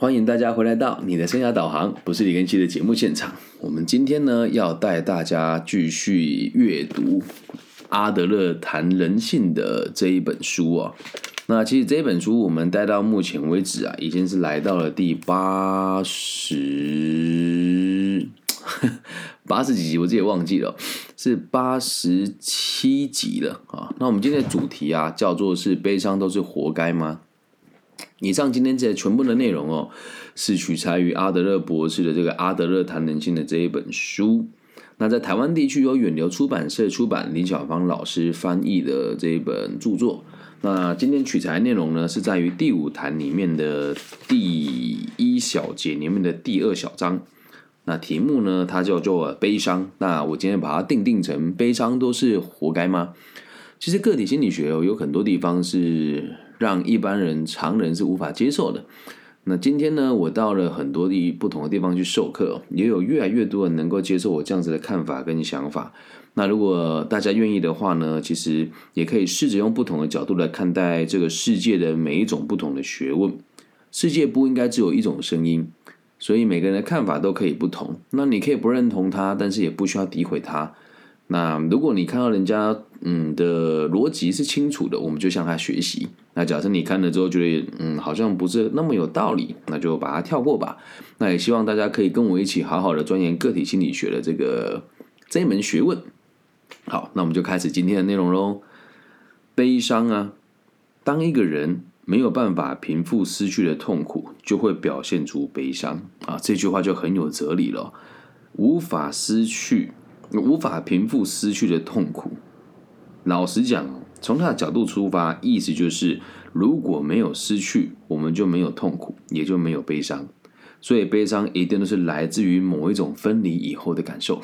欢迎大家回来到你的生涯导航，不是李根熙的节目现场。我们今天呢要带大家继续阅读阿德勒谈人性的这一本书哦。那其实这本书我们带到目前为止啊，已经是来到了第八十 八十几集，我自己也忘记了，是八十七集了啊。那我们今天的主题啊，叫做是悲伤都是活该吗？以上今天这全部的内容哦，是取材于阿德勒博士的这个《阿德勒谈人性》的这一本书。那在台湾地区有远流出版社出版，林小芳老师翻译的这一本著作。那今天取材内容呢，是在于第五谈里面的第一小节里面的第二小章。那题目呢，它叫做悲伤。那我今天把它定定成悲伤都是活该吗？其实个体心理学哦，有很多地方是。让一般人、常人是无法接受的。那今天呢，我到了很多地不同的地方去授课，也有越来越多人能够接受我这样子的看法跟想法。那如果大家愿意的话呢，其实也可以试着用不同的角度来看待这个世界的每一种不同的学问。世界不应该只有一种声音，所以每个人的看法都可以不同。那你可以不认同他，但是也不需要诋毁他。那如果你看到人家嗯的逻辑是清楚的，我们就向他学习。那假设你看了之后觉得嗯好像不是那么有道理，那就把它跳过吧。那也希望大家可以跟我一起好好的钻研个体心理学的这个这一门学问。好，那我们就开始今天的内容喽。悲伤啊，当一个人没有办法平复失去的痛苦，就会表现出悲伤啊。这句话就很有哲理了，无法失去。无法平复失去的痛苦。老实讲，从他的角度出发，意思就是，如果没有失去，我们就没有痛苦，也就没有悲伤。所以，悲伤一定都是来自于某一种分离以后的感受。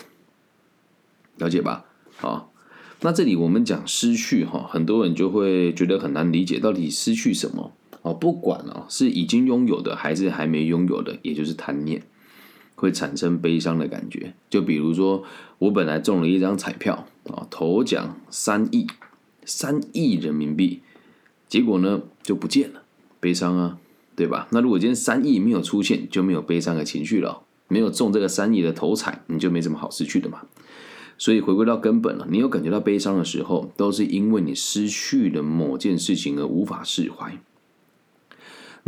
了解吧？好，那这里我们讲失去，哈，很多人就会觉得很难理解，到底失去什么？哦，不管哦，是已经拥有的，还是还没拥有的，也就是贪念。会产生悲伤的感觉，就比如说，我本来中了一张彩票啊，头奖三亿，三亿人民币，结果呢就不见了，悲伤啊，对吧？那如果今天三亿没有出现，就没有悲伤的情绪了，没有中这个三亿的头彩，你就没什么好失去的嘛。所以回归到根本了，你有感觉到悲伤的时候，都是因为你失去了某件事情而无法释怀。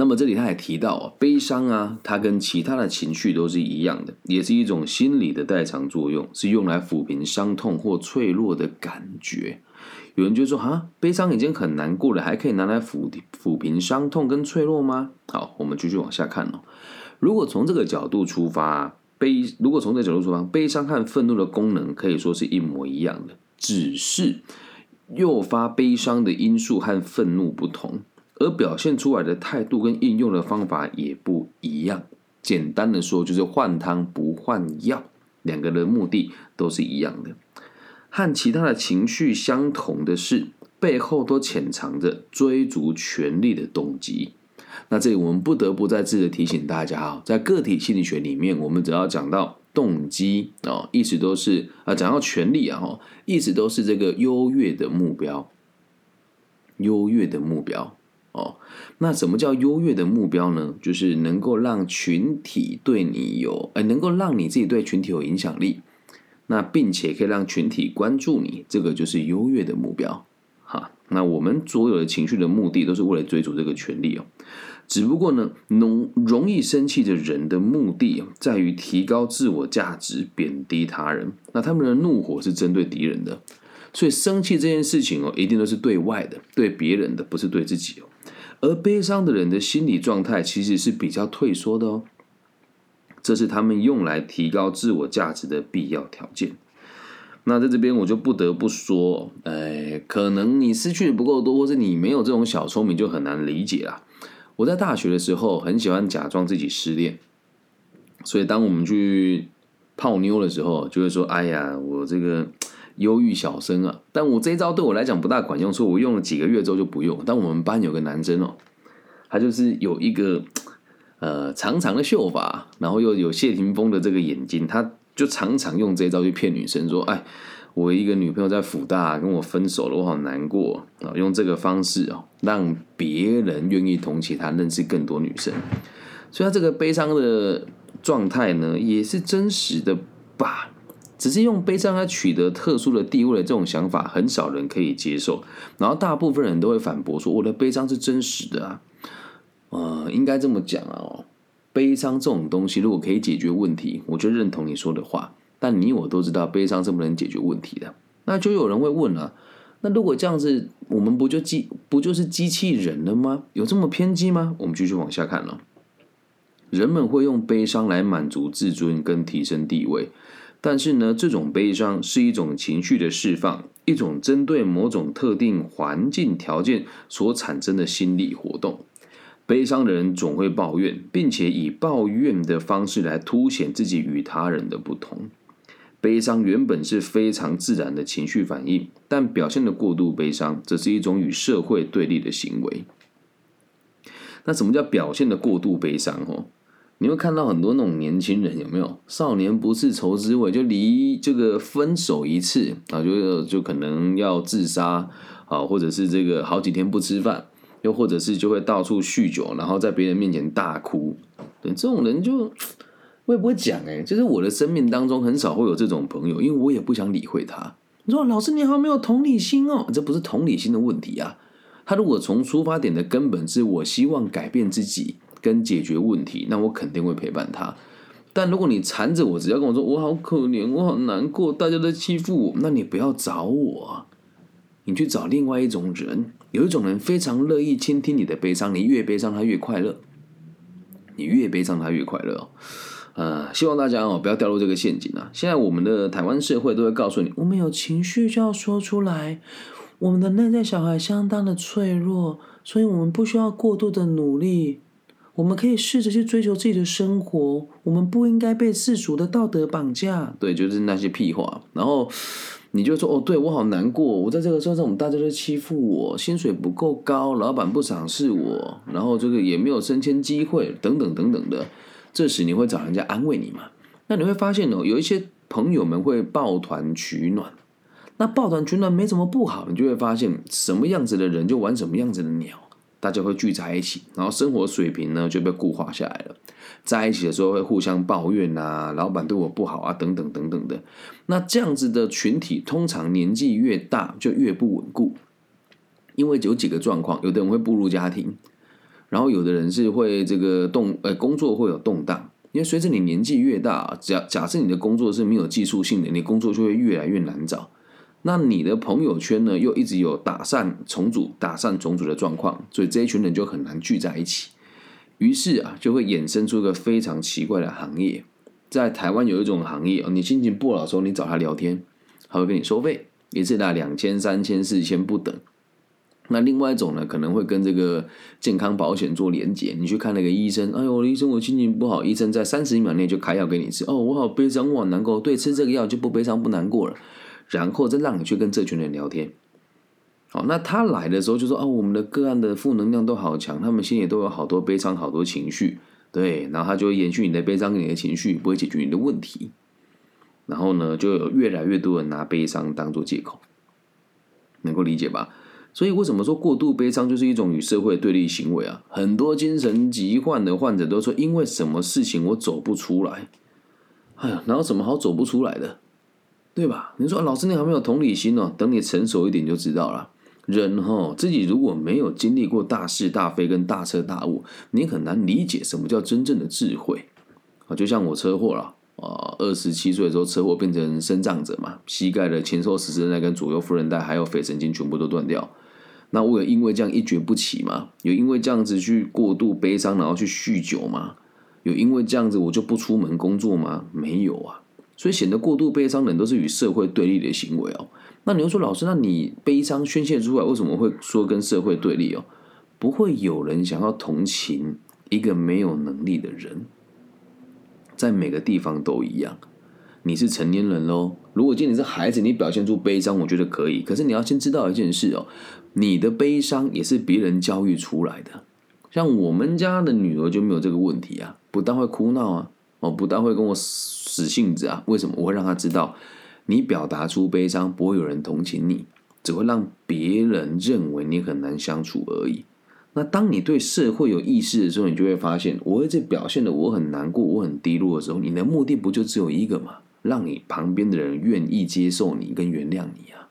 那么这里他也提到，悲伤啊，它跟其他的情绪都是一样的，也是一种心理的代偿作用，是用来抚平伤痛或脆弱的感觉。有人就说啊，悲伤已经很难过了，还可以拿来抚抚平伤痛跟脆弱吗？好，我们继续往下看哦。如果从这个角度出发，悲如果从这个角度出发，悲伤和愤怒的功能可以说是一模一样的，只是诱发悲伤的因素和愤怒不同。而表现出来的态度跟应用的方法也不一样。简单的说，就是换汤不换药，两个的目的都是一样的。和其他的情绪相同的是，背后都潜藏着追逐权力的动机。那这里我们不得不再次的提醒大家啊，在个体心理学里面，我们只要讲到动机啊，意思都是啊，讲到权力啊，哈，意思都是这个优越的目标，优越的目标。哦，那什么叫优越的目标呢？就是能够让群体对你有，呃，能够让你自己对群体有影响力，那并且可以让群体关注你，这个就是优越的目标。哈，那我们所有的情绪的目的都是为了追逐这个权利哦。只不过呢，容容易生气的人的目的在于提高自我价值，贬低他人。那他们的怒火是针对敌人的，所以生气这件事情哦，一定都是对外的，对别人的，不是对自己哦。而悲伤的人的心理状态其实是比较退缩的哦，这是他们用来提高自我价值的必要条件。那在这边我就不得不说，哎，可能你失去的不够多，或者你没有这种小聪明，就很难理解啦。我在大学的时候很喜欢假装自己失恋，所以当我们去泡妞的时候，就会说：“哎呀，我这个。”忧郁小生啊，但我这一招对我来讲不大管用，所以我用了几个月之后就不用。但我们班有个男生哦，他就是有一个呃长长的秀发，然后又有谢霆锋的这个眼睛，他就常常用这一招去骗女生，说：“哎，我一个女朋友在辅大跟我分手了，我好难过啊！”用这个方式哦，让别人愿意同情他，认识更多女生。所以他这个悲伤的状态呢，也是真实的吧？只是用悲伤来取得特殊的地位的这种想法，很少人可以接受。然后大部分人都会反驳说：“我的悲伤是真实的啊。”呃，应该这么讲啊，哦，悲伤这种东西如果可以解决问题，我就认同你说的话。但你我都知道，悲伤是不能解决问题的。那就有人会问了：那如果这样子，我们不就机不就是机器人了吗？有这么偏激吗？我们继续往下看了。人们会用悲伤来满足自尊跟提升地位。但是呢，这种悲伤是一种情绪的释放，一种针对某种特定环境条件所产生的心理活动。悲伤的人总会抱怨，并且以抱怨的方式来凸显自己与他人的不同。悲伤原本是非常自然的情绪反应，但表现的过度悲伤，则是一种与社会对立的行为。那什么叫表现的过度悲伤？哦？你会看到很多那种年轻人有没有？少年不是愁滋味，就离这个分手一次啊，就就可能要自杀啊，或者是这个好几天不吃饭，又或者是就会到处酗酒，然后在别人面前大哭。对这种人，就我也不会讲哎，就是我的生命当中很少会有这种朋友，因为我也不想理会他。你说老师你好没有同理心哦，这不是同理心的问题啊。他如果从出发点的根本是我希望改变自己。跟解决问题，那我肯定会陪伴他。但如果你缠着我，只要跟我说我好可怜，我好难过，大家都欺负我，那你不要找我，你去找另外一种人。有一种人非常乐意倾听你的悲伤，你越悲伤他越快乐，你越悲伤他越快乐。呃，希望大家哦不要掉入这个陷阱啊！现在我们的台湾社会都会告诉你，我们有情绪就要说出来，我们的内在小孩相当的脆弱，所以我们不需要过度的努力。我们可以试着去追求自己的生活，我们不应该被世俗的道德绑架。对，就是那些屁话。然后你就说：“哦，对我好难过，我在这个车上，我们大家都欺负我，薪水不够高，老板不赏识我，然后这个也没有升迁机会，等等等等的。”这时你会找人家安慰你吗？那你会发现哦，有一些朋友们会抱团取暖。那抱团取暖没什么不好，你就会发现什么样子的人就玩什么样子的鸟。大家会聚在一起，然后生活水平呢就被固化下来了。在一起的时候会互相抱怨啊，老板对我不好啊，等等等等的。那这样子的群体，通常年纪越大就越不稳固，因为有几个状况：有的人会步入家庭，然后有的人是会这个动呃工作会有动荡。因为随着你年纪越大，假假设你的工作是没有技术性的，你工作就会越来越难找。那你的朋友圈呢，又一直有打散重组、打散重组的状况，所以这一群人就很难聚在一起。于是啊，就会衍生出一个非常奇怪的行业。在台湾有一种行业你心情不好的时候，你找他聊天，他会跟你收费，一次拿两千、三千、四千不等。那另外一种呢，可能会跟这个健康保险做连结。你去看那个医生，哎呦，医生我心情不好，医生在三十秒内就开药给你吃。哦，我好悲伤，我好难过，对，吃这个药就不悲伤不难过了。然后再让你去跟这群人聊天，好，那他来的时候就说哦，我们的个案的负能量都好强，他们心里都有好多悲伤、好多情绪，对，然后他就会延续你的悲伤你的情绪，不会解决你的问题。然后呢，就有越来越多人拿悲伤当做借口，能够理解吧？所以为什么说过度悲伤就是一种与社会对立行为啊？很多精神疾患的患者都说，因为什么事情我走不出来？哎呀，哪有什么好走不出来的？对吧？你说老师，你还没有同理心哦。等你成熟一点就知道了。人哈，自己如果没有经历过大是大非跟大彻大悟，你很难理解什么叫真正的智慧啊。就像我车祸了啊，二十七岁的时候车祸变成身障者嘛，膝盖的前收十字韧带跟左右副韧带还有腓神经全部都断掉。那我有因为这样一蹶不起吗？有因为这样子去过度悲伤，然后去酗酒吗？有因为这样子我就不出门工作吗？没有啊。所以显得过度悲伤的人都是与社会对立的行为哦。那你又说老师，那你悲伤宣泄出来，为什么会说跟社会对立哦？不会有人想要同情一个没有能力的人，在每个地方都一样。你是成年人喽，如果今天是孩子，你表现出悲伤，我觉得可以。可是你要先知道一件事哦，你的悲伤也是别人教育出来的。像我们家的女儿就没有这个问题啊，不但会哭闹啊。哦，不但会跟我死性子啊？为什么我会让他知道，你表达出悲伤，不会有人同情你，只会让别人认为你很难相处而已。那当你对社会有意识的时候，你就会发现，我一直表现的我很难过，我很低落的时候，你的目的不就只有一个吗？让你旁边的人愿意接受你跟原谅你啊，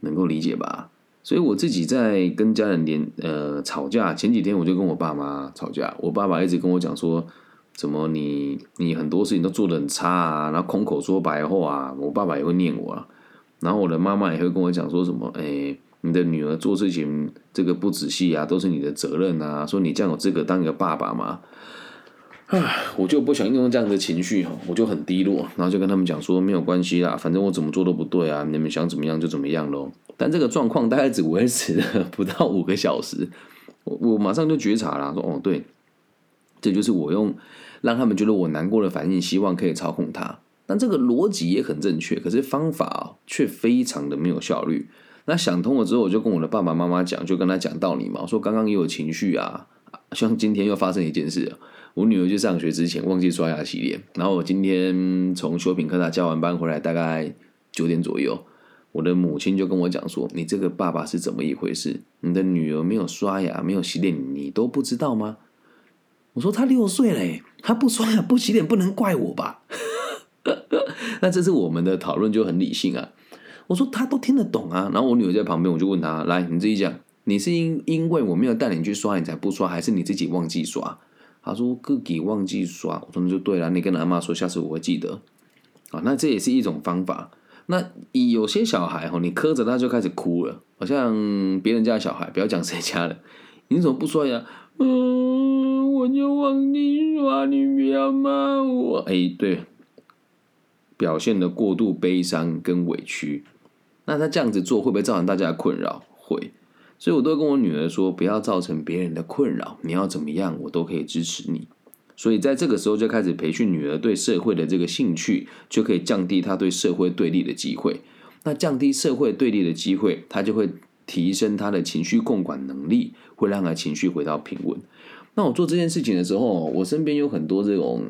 能够理解吧？所以我自己在跟家人连呃吵架前几天，我就跟我爸妈吵架，我爸爸一直跟我讲说，怎么你你很多事情都做的很差啊，然后空口说白话啊，我爸爸也会念我啊，然后我的妈妈也会跟我讲说什么，哎。你的女儿做事情这个不仔细啊，都是你的责任啊！说你这样有资格当一个爸爸吗？唉，我就不想用这样的情绪哈，我就很低落，然后就跟他们讲说没有关系啦，反正我怎么做都不对啊，你们想怎么样就怎么样喽。但这个状况大概只维持了不到五个小时，我我马上就觉察了，说哦对，这就是我用让他们觉得我难过的反应，希望可以操控他。但这个逻辑也很正确，可是方法却非常的没有效率。那想通了之后，我就跟我的爸爸妈妈讲，就跟他讲道理嘛。我说刚刚也有情绪啊，像今天又发生一件事，我女儿去上学之前忘记刷牙洗脸，然后我今天从修品科大教完班回来，大概九点左右，我的母亲就跟我讲说：“你这个爸爸是怎么一回事？你的女儿没有刷牙，没有洗脸，你都不知道吗？”我说：“她六岁嘞，她不刷牙不洗脸，不能怪我吧？” 那这是我们的讨论就很理性啊。我说他都听得懂啊，然后我女儿在旁边，我就问他：来，你自己讲，你是因因为我没有带你去刷，你才不刷，还是你自己忘记刷？他说自己忘记刷。我说那就对了，你跟阿妈说，下次我会记得。啊，那这也是一种方法。那有些小孩哈，你磕着他就开始哭了，好像别人家的小孩，不要讲谁家的，你怎么不刷呀？嗯，我就忘记刷，你不要骂我。哎，对，表现的过度悲伤跟委屈。那他这样子做会不会造成大家的困扰？会，所以我都跟我女儿说，不要造成别人的困扰。你要怎么样，我都可以支持你。所以在这个时候就开始培训女儿对社会的这个兴趣，就可以降低她对社会对立的机会。那降低社会对立的机会，她就会提升他的情绪共管能力，会让他情绪回到平稳。那我做这件事情的时候，我身边有很多这种。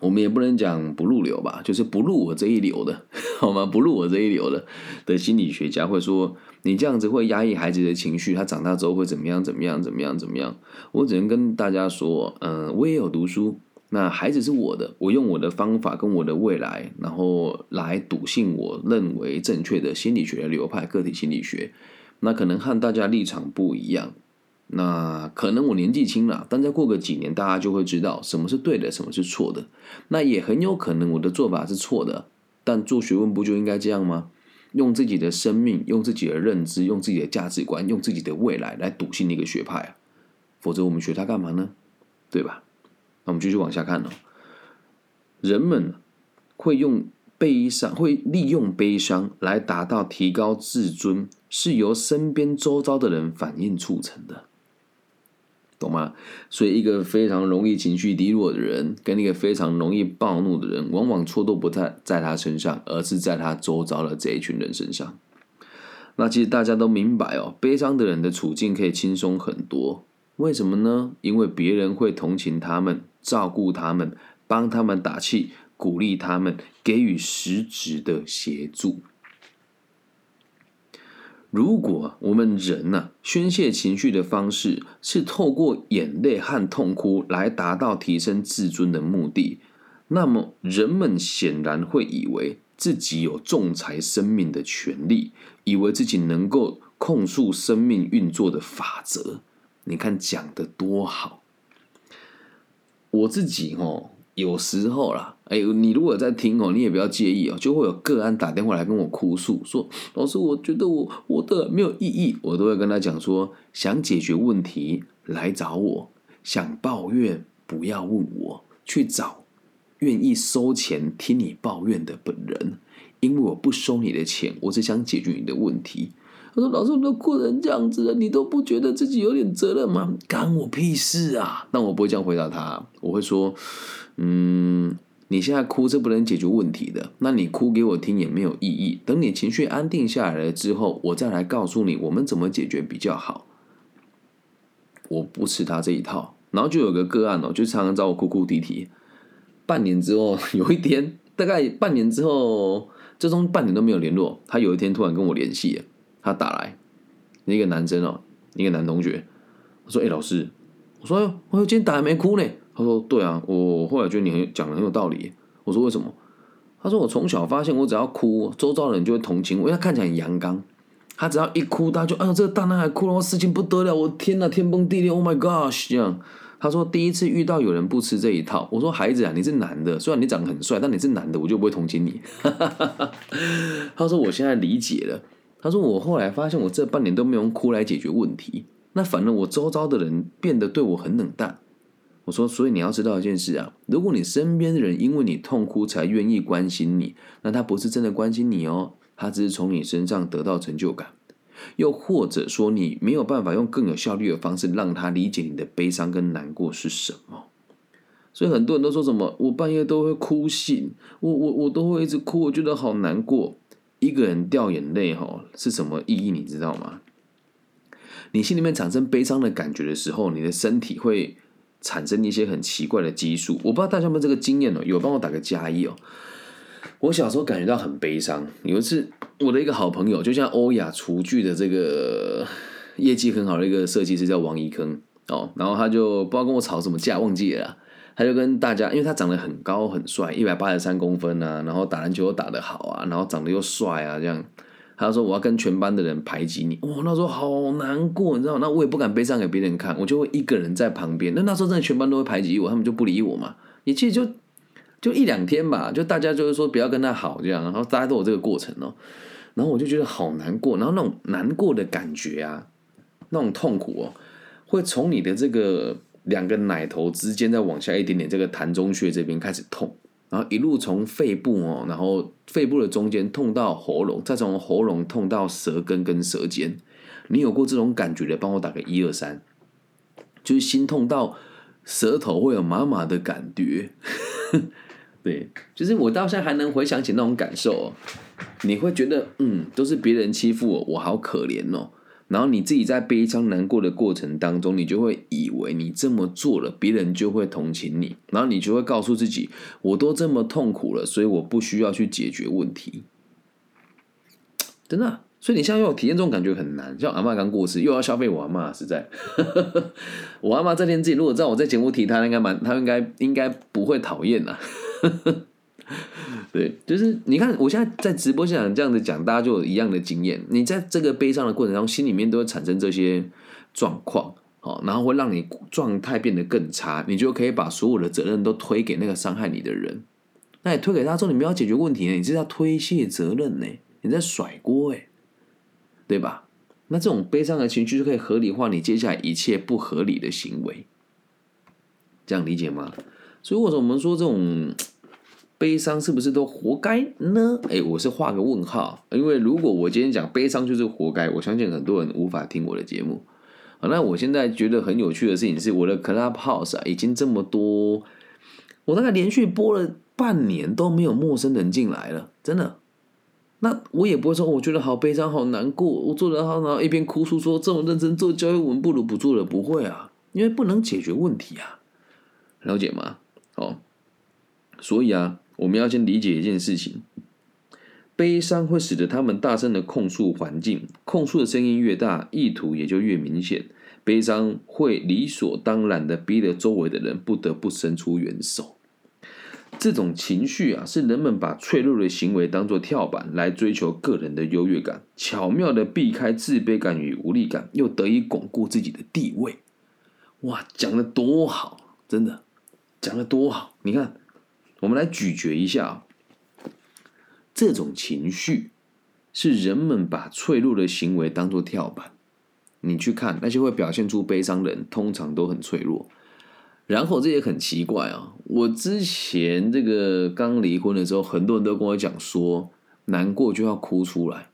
我们也不能讲不入流吧，就是不入我这一流的，好吗？不入我这一流的的心理学家会说，你这样子会压抑孩子的情绪，他长大之后会怎么样？怎么样？怎么样？怎么样？我只能跟大家说，嗯，我也有读书，那孩子是我的，我用我的方法跟我的未来，然后来笃信我认为正确的心理学流派——个体心理学。那可能和大家立场不一样。那可能我年纪轻了，但再过个几年，大家就会知道什么是对的，什么是错的。那也很有可能我的做法是错的，但做学问不就应该这样吗？用自己的生命，用自己的认知，用自己的价值观，用自己的未来来笃信一个学派啊！否则我们学它干嘛呢？对吧？那我们继续往下看哦。人们会用悲伤，会利用悲伤来达到提高自尊，是由身边周遭的人反应促成的。懂吗？所以一个非常容易情绪低落的人，跟一个非常容易暴怒的人，往往错都不在在他身上，而是在他周遭的这一群人身上。那其实大家都明白哦，悲伤的人的处境可以轻松很多。为什么呢？因为别人会同情他们，照顾他们，帮他们打气，鼓励他们，给予实质的协助。如果我们人呢宣泄情绪的方式是透过眼泪和痛哭来达到提升自尊的目的，那么人们显然会以为自己有仲裁生命的权利，以为自己能够控诉生命运作的法则。你看讲的多好，我自己哦。有时候啦，哎，你如果在听哦，你也不要介意哦，就会有个案打电话来跟我哭诉，说老师，我觉得我我的没有意义，我都会跟他讲说，想解决问题来找我，想抱怨不要问我，去找愿意收钱听你抱怨的本人，因为我不收你的钱，我只想解决你的问题。他说：“老师，我都哭成这样子了，你都不觉得自己有点责任吗？干我屁事啊！”但我不会这样回答他，我会说。嗯，你现在哭是不能解决问题的。那你哭给我听也没有意义。等你情绪安定下来了之后，我再来告诉你我们怎么解决比较好。我不吃他这一套。然后就有个个案哦，就常常找我哭哭啼啼。半年之后，有一天，大概半年之后，这中半年都没有联络。他有一天突然跟我联系，他打来，那个男生哦，一个男同学，我说：“哎、老师，我说，哎我今天打还没哭呢。”他说：“对啊，我后来觉得你很讲的很有道理。”我说：“为什么？”他说：“我从小发现，我只要哭，周遭的人就会同情我，因为他看起来很阳刚。他只要一哭，大家就哎呦，这个大男孩哭了，我事情不得了，我天哪，天崩地裂，Oh my gosh！这样。”他说：“第一次遇到有人不吃这一套。”我说：“孩子啊，你是男的，虽然你长得很帅，但你是男的，我就不会同情你。” 他说：“我现在理解了。”他说：“我后来发现，我这半年都没有用哭来解决问题，那反而我周遭的人变得对我很冷淡。”我说：“所以你要知道一件事啊，如果你身边的人因为你痛哭才愿意关心你，那他不是真的关心你哦，他只是从你身上得到成就感。又或者说，你没有办法用更有效率的方式让他理解你的悲伤跟难过是什么。所以很多人都说什么，我半夜都会哭醒，我我我都会一直哭，我觉得好难过。一个人掉眼泪哈是什么意义？你知道吗？你心里面产生悲伤的感觉的时候，你的身体会产生一些很奇怪的激素。我不知道大家有没有这个经验哦，有帮我打个加一哦。我小时候感觉到很悲伤。有一次，我的一个好朋友，就像欧雅厨具的这个业绩很好的一个设计师叫王一坑哦，然后他就不知道跟我吵什么架，忘记了。他就跟大家，因为他长得很高很帅，一百八十三公分啊，然后打篮球又打得好啊，然后长得又帅啊，这样。他说我要跟全班的人排挤你，哇，那时候好难过，你知道？那我也不敢悲伤给别人看，我就会一个人在旁边。那那时候真的全班都会排挤我，他们就不理我嘛。也其实就就一两天吧，就大家就是说不要跟他好这样，然后大家都有这个过程哦。然后我就觉得好难过，然后那种难过的感觉啊，那种痛苦哦，会从你的这个两个奶头之间再往下一点点，这个膻中穴这边开始痛，然后一路从肺部哦，然后肺部的中间痛到喉咙，再从喉咙痛到舌根跟舌尖。你有过这种感觉的，帮我打个一二三，就是心痛到舌头会有麻麻的感觉。对，就是我到现在还能回想起那种感受、哦，你会觉得嗯，都是别人欺负我，我好可怜哦。然后你自己在悲伤难过的过程当中，你就会以为你这么做了，别人就会同情你，然后你就会告诉自己，我都这么痛苦了，所以我不需要去解决问题。真的、所以你现在要体验这种感觉很难。像阿嬷刚过世，又要消费我阿嬷，实在。我阿嬷这天自己如果知道我在节目提她，应该蛮，她应该应该不会讨厌呐。对，就是你看，我现在在直播现场这样子讲，大家就有一样的经验。你在这个悲伤的过程中，心里面都会产生这些状况，好，然后会让你状态变得更差，你就可以把所有的责任都推给那个伤害你的人。那你推给他之后，你没有解决问题呢，你是要推卸责任呢，你在甩锅哎，对吧？那这种悲伤的情绪就可以合理化你接下来一切不合理的行为，这样理解吗？所以，或者我们说这种悲伤是不是都活该呢？哎，我是画个问号，因为如果我今天讲悲伤就是活该，我相信很多人无法听我的节目。啊，那我现在觉得很有趣的事情是，我的 Clubhouse，已经这么多，我大概连续播了半年都没有陌生人进来了，真的。那我也不会说，我觉得好悲伤、好难过，我做得好，然后一边哭诉说这么认真做教育，我们不如不做了，不会啊，因为不能解决问题啊，了解吗？哦，所以啊，我们要先理解一件事情：悲伤会使得他们大声的控诉环境，控诉的声音越大，意图也就越明显。悲伤会理所当然的逼得周围的人不得不伸出援手。这种情绪啊，是人们把脆弱的行为当作跳板来追求个人的优越感，巧妙的避开自卑感与无力感，又得以巩固自己的地位。哇，讲的多好，真的讲的多好！你看，我们来咀嚼一下啊，这种情绪是人们把脆弱的行为当作跳板。你去看那些会表现出悲伤的人，通常都很脆弱。然后这也很奇怪啊！我之前这个刚离婚的时候，很多人都跟我讲说，难过就要哭出来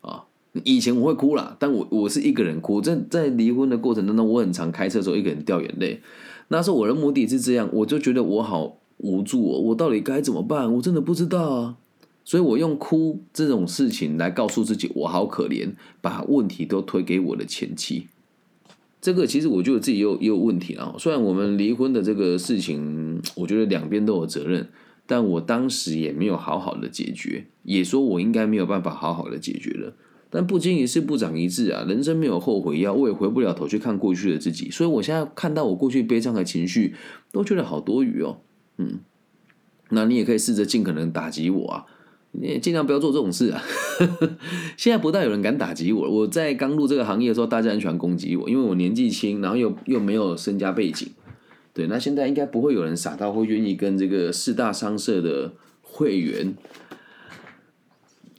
啊。以前我会哭啦，但我我是一个人哭。在在离婚的过程当中，我很常开车的时候一个人掉眼泪。那时候我的目的是这样，我就觉得我好无助哦，我到底该怎么办？我真的不知道啊。所以我用哭这种事情来告诉自己，我好可怜，把问题都推给我的前妻。这个其实我觉得自己也有也有问题啊。虽然我们离婚的这个事情，我觉得两边都有责任，但我当时也没有好好的解决，也说我应该没有办法好好的解决了。但不经一事不长一智啊，人生没有后悔药，我也回不了头去看过去的自己，所以我现在看到我过去悲伤的情绪，都觉得好多余哦。嗯，那你也可以试着尽可能打击我啊，你也尽量不要做这种事啊。现在不但有人敢打击我，我在刚入这个行业的时候，大家很喜欢攻击我，因为我年纪轻，然后又又没有身家背景。对，那现在应该不会有人傻到会愿意跟这个四大商社的会员。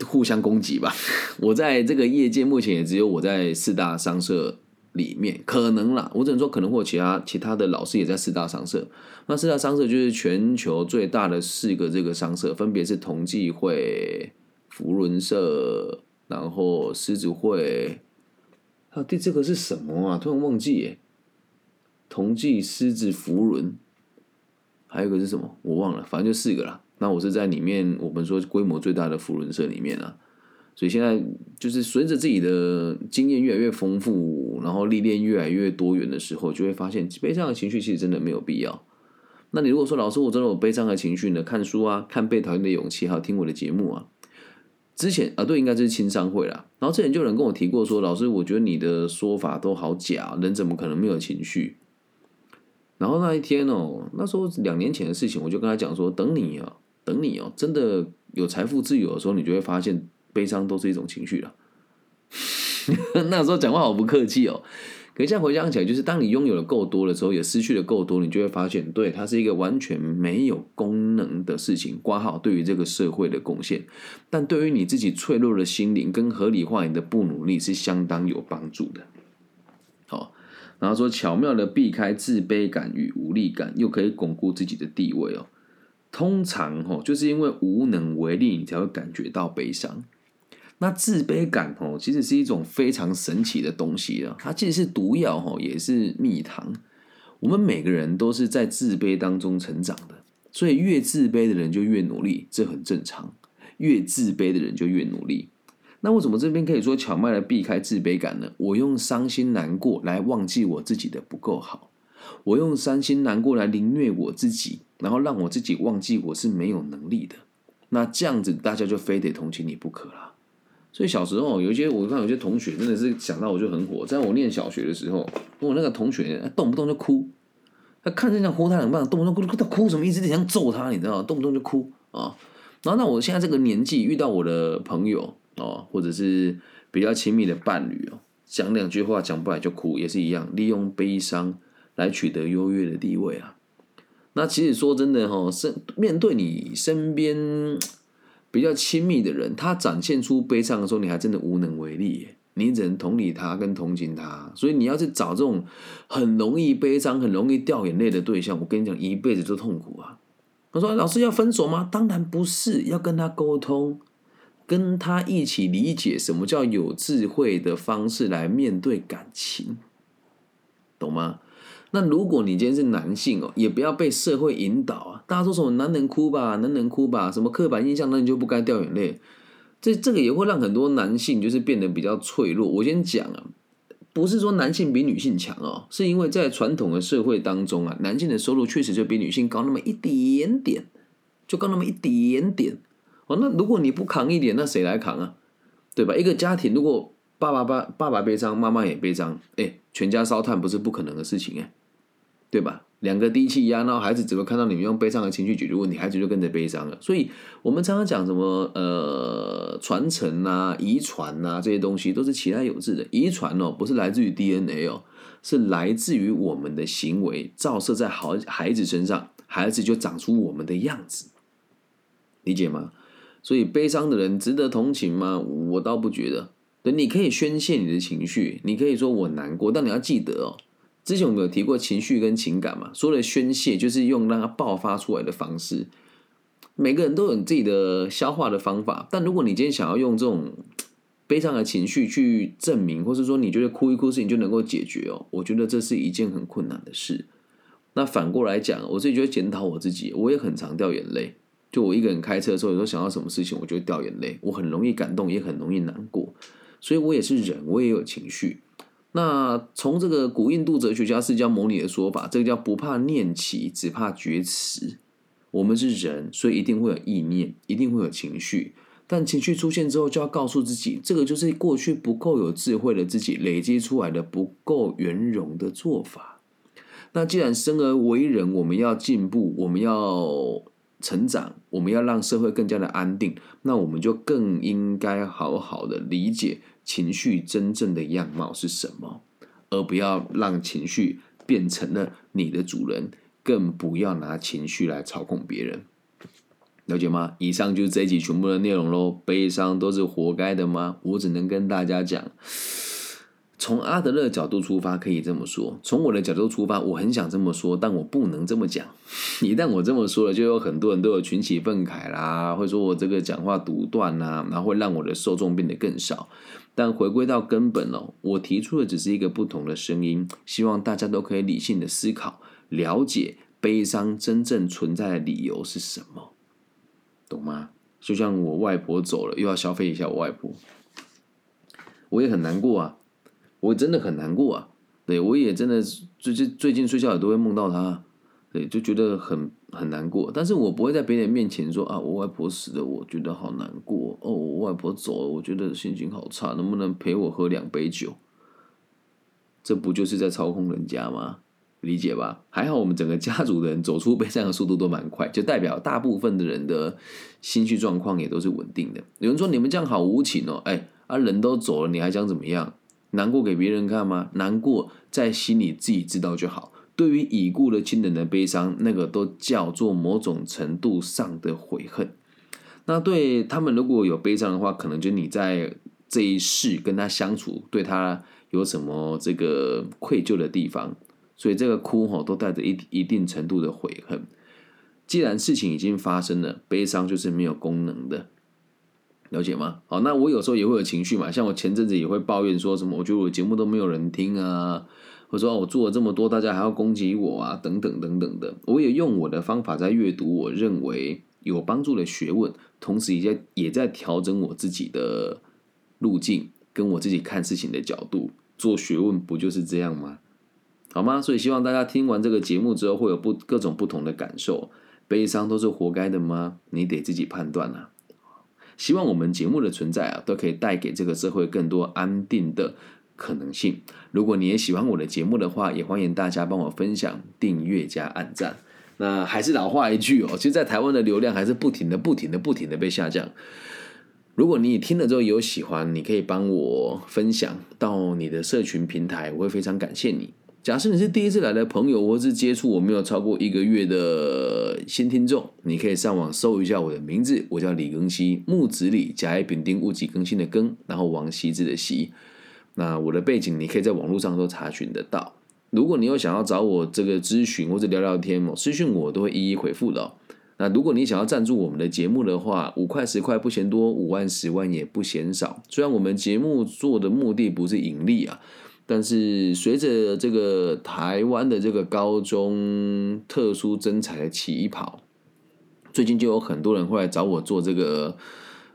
互相攻击吧。我在这个业界目前也只有我在四大商社里面，可能啦，我只能说可能或其他其他的老师也在四大商社。那四大商社就是全球最大的四个这个商社，分别是同济会、福伦社，然后狮子会，还有第这个是什么啊？突然忘记耶。同济、狮子、福伦，还有一个是什么？我忘了，反正就四个啦。那我是在里面，我们说规模最大的福伦社里面啊，所以现在就是随着自己的经验越来越丰富，然后历练越来越多元的时候，就会发现悲伤的情绪其实真的没有必要。那你如果说老师我真的有悲伤的情绪呢？看书啊，看被讨厌的勇气，还有听我的节目啊。之前啊，对，应该就是青商会啦。然后之前就有人跟我提过说，老师，我觉得你的说法都好假，人怎么可能没有情绪？然后那一天哦，那时候两年前的事情，我就跟他讲说，等你啊。等你哦，真的有财富自由的时候，你就会发现悲伤都是一种情绪了。那时候讲话好不客气哦，可现在回想起来，就是当你拥有的够多的时候，也失去的够多，你就会发现，对它是一个完全没有功能的事情。挂号对于这个社会的贡献，但对于你自己脆弱的心灵跟合理化你的不努力，是相当有帮助的。好，然后说巧妙的避开自卑感与无力感，又可以巩固自己的地位哦。通常吼，就是因为无能为力，你才会感觉到悲伤。那自卑感哦，其实是一种非常神奇的东西啊！它既是毒药吼，也是蜜糖。我们每个人都是在自卑当中成长的，所以越自卑的人就越努力，这很正常。越自卑的人就越努力。那为什么这边可以说巧妙的避开自卑感呢？我用伤心难过来忘记我自己的不够好，我用伤心难过来凌虐我自己。然后让我自己忘记我是没有能力的，那这样子大家就非得同情你不可了。所以小时候有一些我看有些同学真的是想到我就很火，在我念小学的时候，我那个同学动不动就哭，他看着像呼他两棒，动不动哭，他哭什么意思？想揍他，你知道吗？动不动就哭啊。然后那我现在这个年纪遇到我的朋友哦，或者是比较亲密的伴侣哦，讲两句话讲不来就哭，也是一样，利用悲伤来取得优越的地位啊。那其实说真的哈，身面对你身边比较亲密的人，他展现出悲伤的时候，你还真的无能为力，你只能同理他跟同情他。所以你要去找这种很容易悲伤、很容易掉眼泪的对象，我跟你讲，一辈子都痛苦啊。他说：“老师要分手吗？”当然不是，要跟他沟通，跟他一起理解什么叫有智慧的方式来面对感情，懂吗？那如果你今天是男性哦，也不要被社会引导啊！大家说什么男人哭吧，男人哭吧，什么刻板印象，那你就不该掉眼泪。这这个也会让很多男性就是变得比较脆弱。我先讲啊，不是说男性比女性强哦，是因为在传统的社会当中啊，男性的收入确实就比女性高那么一点点，就高那么一点点哦。那如果你不扛一点，那谁来扛啊？对吧？一个家庭如果爸爸爸爸爸悲伤，妈妈也悲伤，哎，全家烧炭不是不可能的事情哎。对吧？两个低气压，然后孩子只会看到你们用悲伤的情绪解决问题，孩子就跟着悲伤了。所以，我们常常讲什么呃传承啊、遗传啊这些东西，都是其来有致的。遗传哦，不是来自于 DNA 哦，是来自于我们的行为照射在好孩子身上，孩子就长出我们的样子。理解吗？所以，悲伤的人值得同情吗？我倒不觉得。对，你可以宣泄你的情绪，你可以说我难过，但你要记得哦。之前我们有提过情绪跟情感嘛？说的宣泄就是用让它爆发出来的方式。每个人都有自己的消化的方法，但如果你今天想要用这种悲伤的情绪去证明，或是说你觉得哭一哭事情就能够解决哦，我觉得这是一件很困难的事。那反过来讲，我自己觉得检讨我自己，我也很常掉眼泪。就我一个人开车的时候，有时候想到什么事情，我就会掉眼泪。我很容易感动，也很容易难过，所以我也是人，我也有情绪。那从这个古印度哲学家释迦牟尼的说法，这个叫不怕念起，只怕觉迟。我们是人，所以一定会有意念，一定会有情绪。但情绪出现之后，就要告诉自己，这个就是过去不够有智慧的自己累积出来的不够圆融的做法。那既然生而为人，我们要进步，我们要成长，我们要让社会更加的安定，那我们就更应该好好的理解情绪真正的样貌是什么，而不要让情绪变成了你的主人，更不要拿情绪来操控别人。了解吗？以上就是这一集全部的内容喽。悲伤都是活该的吗？我只能跟大家讲，从阿德勒角度出发可以这么说，从我的角度出发，我很想这么说，但我不能这么讲。一旦我这么说了，就有很多人都有群起愤慨啦，会说我这个讲话独断呐，然后会让我的受众变得更少。但回归到根本哦，我提出的只是一个不同的声音，希望大家都可以理性的思考，了解悲伤真正存在的理由是什么。懂吗？就像我外婆走了，又要消费一下我外婆，我也很难过啊，我真的很难过啊。对我也真的最近最近睡觉也都会梦到他，对，就觉得很很难过。但是我不会在别人面前说啊，我外婆死了，我觉得好难过哦。我外婆走了，我觉得心情好差，能不能陪我喝两杯酒？这不就是在操控人家吗？理解吧？还好我们整个家族的人走出悲伤的速度都蛮快，就代表大部分的人的心绪状况也都是稳定的。有人说你们这样好无情哦，哎啊人都走了，你还想怎么样？难过给别人看吗？难过在心里自己知道就好。对于已故的亲人的悲伤，那个都叫做某种程度上的悔恨。那对他们如果有悲伤的话，可能就你在这一世跟他相处，对他有什么这个愧疚的地方。所以这个哭吼都带着一一定程度的悔恨。既然事情已经发生了，悲伤就是没有功能的，了解吗？好，那我有时候也会有情绪嘛，像我前阵子也会抱怨说什么，我觉得我节目都没有人听啊，或者说我做了这么多，大家还要攻击我啊，等等等等的。我也用我的方法在阅读我认为有帮助的学问，同时也在也在调整我自己的路径，跟我自己看事情的角度。做学问不就是这样吗？好吗？所以希望大家听完这个节目之后，会有不各种不同的感受。悲伤都是活该的吗？你得自己判断啊。希望我们节目的存在啊，都可以带给这个社会更多安定的可能性。如果你也喜欢我的节目的话，也欢迎大家帮我分享、订阅加按赞。那还是老话一句哦，其实，在台湾的流量还是不停的、不停的、不停的被下降。如果你听了之后有喜欢，你可以帮我分享到你的社群平台，我会非常感谢你。假设你是第一次来的朋友，或是接触我没有超过一个月的新听众，你可以上网搜一下我的名字，我叫李庚希，木子李，甲乙丙丁戊己更新的庚，然后王羲之的羲。那我的背景你可以在网络上都查询得到。如果你有想要找我这个咨询或者聊聊天哦，私讯我都会一一回复的。那如果你想要赞助我们的节目的话，五块十块不嫌多，五万十万也不嫌少。虽然我们节目做的目的不是盈利啊。但是随着这个台湾的这个高中特殊征才的起跑，最近就有很多人会来找我做这个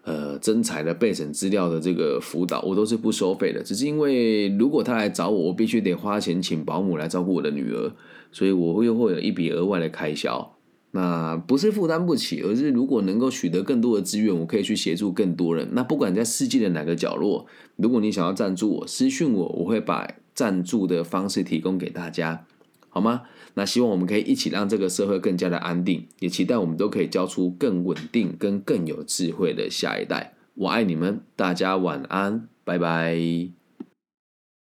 呃征才的备审资料的这个辅导，我都是不收费的，只是因为如果他来找我，我必须得花钱请保姆来照顾我的女儿，所以我又会有一笔额外的开销。那不是负担不起，而是如果能够取得更多的资源，我可以去协助更多人。那不管在世界的哪个角落，如果你想要赞助我，私讯我，我会把赞助的方式提供给大家，好吗？那希望我们可以一起让这个社会更加的安定，也期待我们都可以教出更稳定、跟更有智慧的下一代。我爱你们，大家晚安，拜拜。